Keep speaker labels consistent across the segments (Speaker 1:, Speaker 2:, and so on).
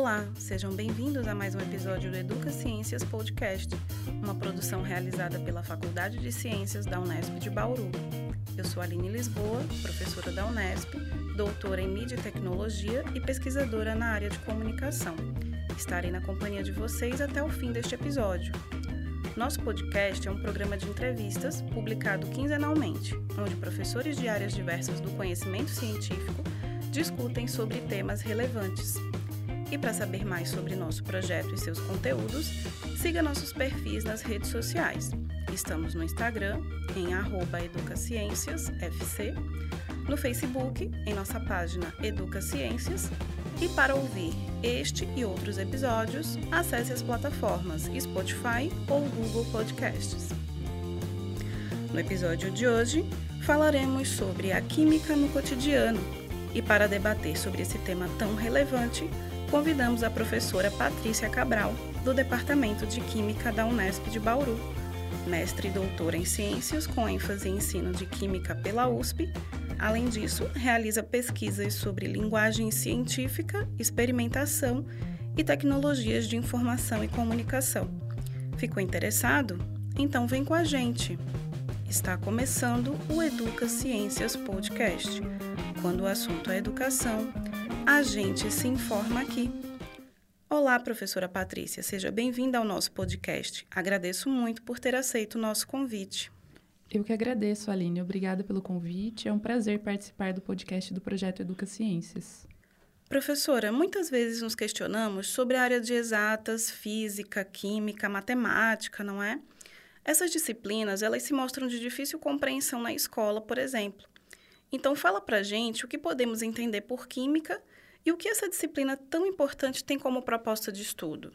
Speaker 1: Olá, sejam bem-vindos a mais um episódio do Educa Ciências Podcast, uma produção realizada pela Faculdade de Ciências da Unesp de Bauru. Eu sou Aline Lisboa, professora da Unesp, doutora em mídia e tecnologia e pesquisadora na área de comunicação. Estarei na companhia de vocês até o fim deste episódio. Nosso podcast é um programa de entrevistas publicado quinzenalmente, onde professores de áreas diversas do conhecimento científico discutem sobre temas relevantes. E para saber mais sobre nosso projeto e seus conteúdos, siga nossos perfis nas redes sociais. Estamos no Instagram, em educaciênciasfc, no Facebook, em nossa página Educa Ciências, e para ouvir este e outros episódios, acesse as plataformas Spotify ou Google Podcasts. No episódio de hoje, falaremos sobre a química no cotidiano. E para debater sobre esse tema tão relevante, convidamos a professora Patrícia Cabral, do Departamento de Química da Unesp de Bauru, mestre e doutora em Ciências com ênfase em ensino de Química pela USP. Além disso, realiza pesquisas sobre linguagem científica, experimentação e tecnologias de informação e comunicação. Ficou interessado? Então vem com a gente! Está começando o Educa Ciências Podcast. Quando o assunto é educação, a gente se informa aqui. Olá, professora Patrícia, seja bem-vinda ao nosso podcast. Agradeço muito por ter aceito o nosso convite.
Speaker 2: Eu que agradeço, Aline. Obrigada pelo convite. É um prazer participar do podcast do projeto Educa Ciências.
Speaker 1: Professora, muitas vezes nos questionamos sobre a área de exatas, física, química, matemática, não é? Essas disciplinas, elas se mostram de difícil compreensão na escola, por exemplo. Então, fala pra gente o que podemos entender por química e o que essa disciplina tão importante tem como proposta de estudo?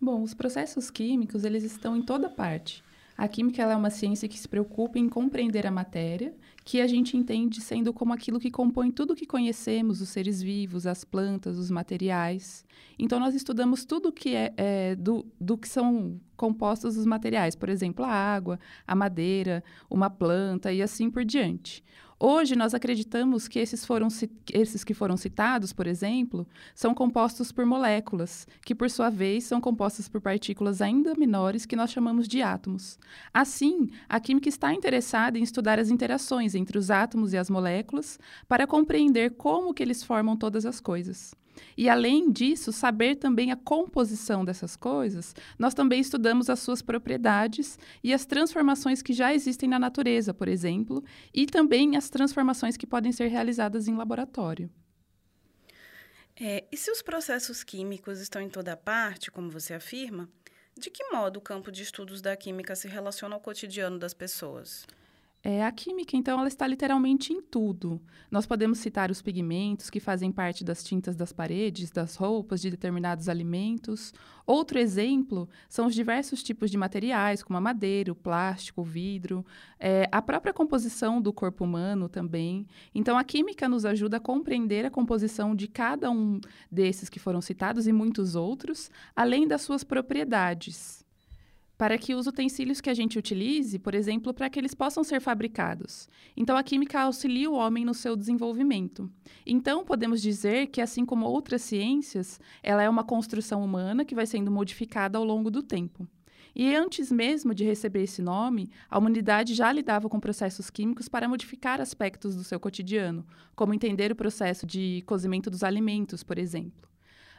Speaker 2: Bom, os processos químicos, eles estão em toda parte. A química é uma ciência que se preocupa em compreender a matéria, que a gente entende sendo como aquilo que compõe tudo o que conhecemos, os seres vivos, as plantas, os materiais. Então, nós estudamos tudo que é, é do, do que são compostos os materiais, por exemplo, a água, a madeira, uma planta e assim por diante. Hoje, nós acreditamos que esses, foram, esses que foram citados, por exemplo, são compostos por moléculas, que, por sua vez, são compostas por partículas ainda menores que nós chamamos de átomos. Assim, a química está interessada em estudar as interações entre os átomos e as moléculas para compreender como que eles formam todas as coisas. E além disso, saber também a composição dessas coisas, nós também estudamos as suas propriedades e as transformações que já existem na natureza, por exemplo, e também as transformações que podem ser realizadas em laboratório.
Speaker 1: É, e se os processos químicos estão em toda parte, como você afirma, de que modo o campo de estudos da química se relaciona ao cotidiano das pessoas?
Speaker 2: É, a química, então, ela está literalmente em tudo. Nós podemos citar os pigmentos que fazem parte das tintas das paredes, das roupas, de determinados alimentos. Outro exemplo são os diversos tipos de materiais, como a madeira, o plástico, o vidro, é, a própria composição do corpo humano também. Então, a química nos ajuda a compreender a composição de cada um desses que foram citados e muitos outros, além das suas propriedades para que os utensílios que a gente utilize, por exemplo, para que eles possam ser fabricados. Então, a química auxilia o homem no seu desenvolvimento. Então, podemos dizer que, assim como outras ciências, ela é uma construção humana que vai sendo modificada ao longo do tempo. E antes mesmo de receber esse nome, a humanidade já lidava com processos químicos para modificar aspectos do seu cotidiano, como entender o processo de cozimento dos alimentos, por exemplo.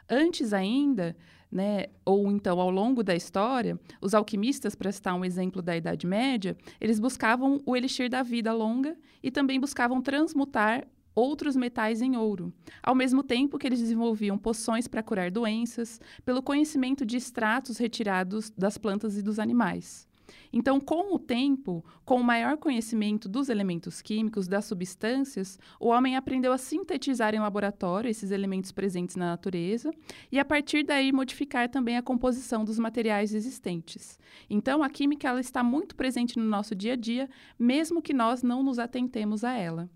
Speaker 2: Antes ainda, né, ou então ao longo da história, os alquimistas, para citar um exemplo da Idade Média, eles buscavam o elixir da vida longa e também buscavam transmutar outros metais em ouro, ao mesmo tempo que eles desenvolviam poções para curar doenças, pelo conhecimento de extratos retirados das plantas e dos animais. Então, com o tempo, com o maior conhecimento dos elementos químicos, das substâncias, o homem aprendeu a sintetizar em laboratório esses elementos presentes na natureza e, a partir daí, modificar também a composição dos materiais existentes. Então, a química ela está muito presente no nosso dia a dia, mesmo que nós não nos atentemos a ela.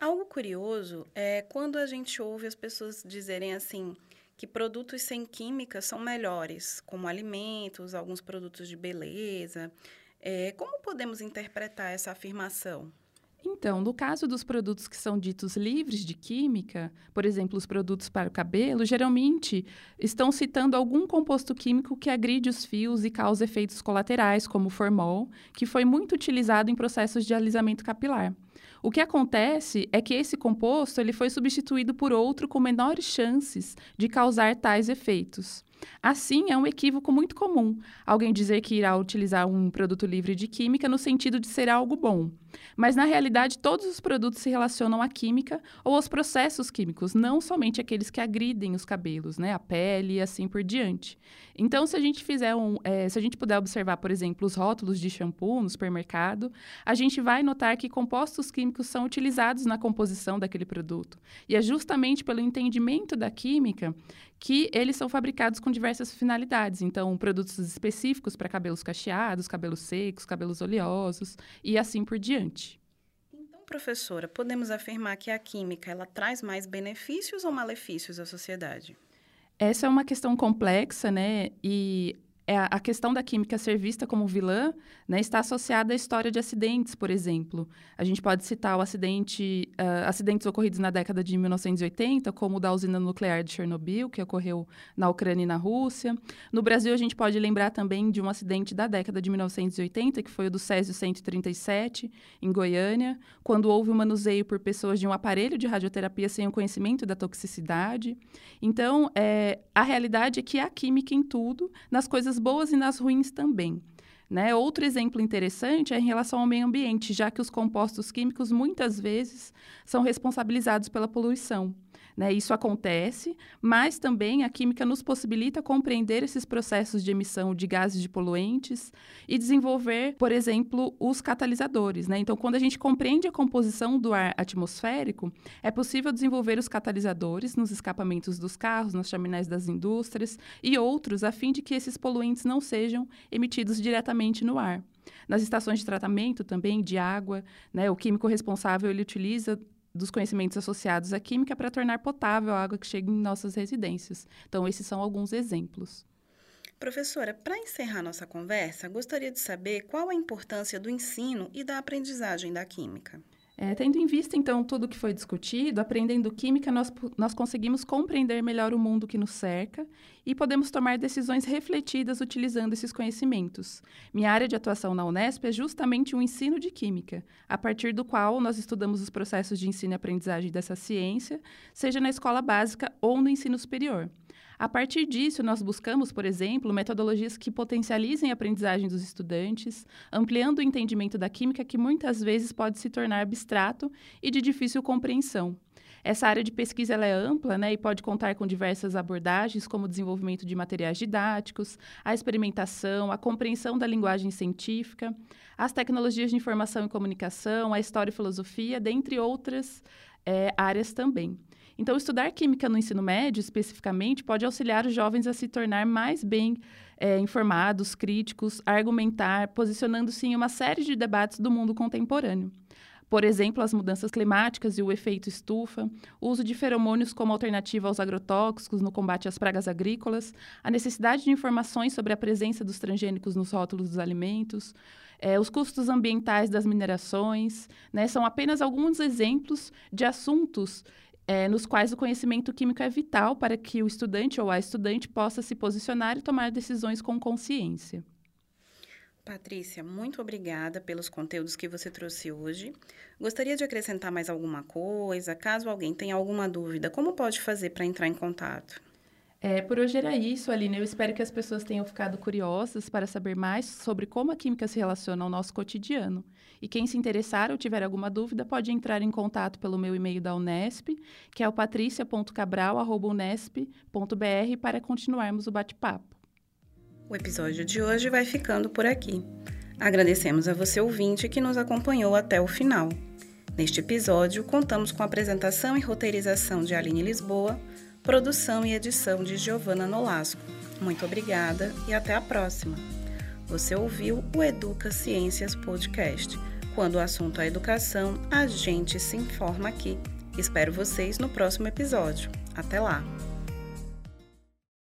Speaker 1: Algo curioso é quando a gente ouve as pessoas dizerem assim: que produtos sem química são melhores, como alimentos, alguns produtos de beleza. É, como podemos interpretar essa afirmação?
Speaker 2: Então, no caso dos produtos que são ditos livres de química, por exemplo, os produtos para o cabelo, geralmente estão citando algum composto químico que agride os fios e causa efeitos colaterais, como o formol, que foi muito utilizado em processos de alisamento capilar. O que acontece é que esse composto ele foi substituído por outro com menores chances de causar tais efeitos. Assim, é um equívoco muito comum alguém dizer que irá utilizar um produto livre de química no sentido de ser algo bom. Mas, na realidade, todos os produtos se relacionam à química ou aos processos químicos, não somente aqueles que agridem os cabelos, né, a pele e assim por diante. Então, se a gente fizer um, é, se a gente puder observar, por exemplo, os rótulos de shampoo no supermercado, a gente vai notar que compostos químicos são utilizados na composição daquele produto. E é justamente pelo entendimento da química que eles são fabricados com diversas finalidades. Então, produtos específicos para cabelos cacheados, cabelos secos, cabelos oleosos e assim por diante.
Speaker 1: Então, professora, podemos afirmar que a química ela traz mais benefícios ou malefícios à sociedade?
Speaker 2: Essa é uma questão complexa, né? E é a questão da química ser vista como vilã né, está associada à história de acidentes, por exemplo. A gente pode citar o acidente, uh, acidentes ocorridos na década de 1980, como o da usina nuclear de Chernobyl, que ocorreu na Ucrânia e na Rússia. No Brasil, a gente pode lembrar também de um acidente da década de 1980, que foi o do Césio 137, em Goiânia, quando houve o um manuseio por pessoas de um aparelho de radioterapia sem o conhecimento da toxicidade. Então, é, a realidade é que há química em tudo, nas coisas coisas boas e nas ruins também. Né? Outro exemplo interessante é em relação ao meio ambiente, já que os compostos químicos muitas vezes são responsabilizados pela poluição. Né? Isso acontece, mas também a química nos possibilita compreender esses processos de emissão de gases de poluentes e desenvolver, por exemplo, os catalisadores. Né? Então, quando a gente compreende a composição do ar atmosférico, é possível desenvolver os catalisadores nos escapamentos dos carros, nas chaminés das indústrias e outros, a fim de que esses poluentes não sejam emitidos diretamente no ar. Nas estações de tratamento também de água, né, o químico responsável ele utiliza dos conhecimentos associados à química para tornar potável a água que chega em nossas residências. Então, esses são alguns exemplos.
Speaker 1: Professora, para encerrar nossa conversa, gostaria de saber qual a importância do ensino e da aprendizagem da química.
Speaker 2: É, tendo em vista, então, tudo que foi discutido, aprendendo química, nós, nós conseguimos compreender melhor o mundo que nos cerca e podemos tomar decisões refletidas utilizando esses conhecimentos. Minha área de atuação na Unesp é justamente o ensino de química, a partir do qual nós estudamos os processos de ensino e aprendizagem dessa ciência, seja na escola básica ou no ensino superior. A partir disso, nós buscamos, por exemplo, metodologias que potencializem a aprendizagem dos estudantes, ampliando o entendimento da química que muitas vezes pode se tornar abstrato e de difícil compreensão. Essa área de pesquisa é ampla né, e pode contar com diversas abordagens, como o desenvolvimento de materiais didáticos, a experimentação, a compreensão da linguagem científica, as tecnologias de informação e comunicação, a história e filosofia, dentre outras é, áreas também. Então, estudar química no ensino médio, especificamente, pode auxiliar os jovens a se tornar mais bem é, informados, críticos, argumentar, posicionando-se em uma série de debates do mundo contemporâneo. Por exemplo, as mudanças climáticas e o efeito estufa, o uso de feromônios como alternativa aos agrotóxicos no combate às pragas agrícolas, a necessidade de informações sobre a presença dos transgênicos nos rótulos dos alimentos, é, os custos ambientais das minerações, né, são apenas alguns exemplos de assuntos é, nos quais o conhecimento químico é vital para que o estudante ou a estudante possa se posicionar e tomar decisões com consciência.
Speaker 1: Patrícia, muito obrigada pelos conteúdos que você trouxe hoje. Gostaria de acrescentar mais alguma coisa? Caso alguém tenha alguma dúvida, como pode fazer para entrar em contato?
Speaker 2: É, por hoje era isso, Aline. Eu espero que as pessoas tenham ficado curiosas para saber mais sobre como a química se relaciona ao nosso cotidiano. E quem se interessar ou tiver alguma dúvida pode entrar em contato pelo meu e-mail da Unesp, que é o patricia.cabral.unesp.br, para continuarmos o bate-papo.
Speaker 1: O episódio de hoje vai ficando por aqui. Agradecemos a você ouvinte que nos acompanhou até o final. Neste episódio, contamos com a apresentação e roteirização de Aline Lisboa produção e edição de Giovana Nolasco. Muito obrigada e até a próxima. Você ouviu o Educa Ciências Podcast. Quando o assunto é educação, a gente se informa aqui. Espero vocês no próximo episódio. Até lá!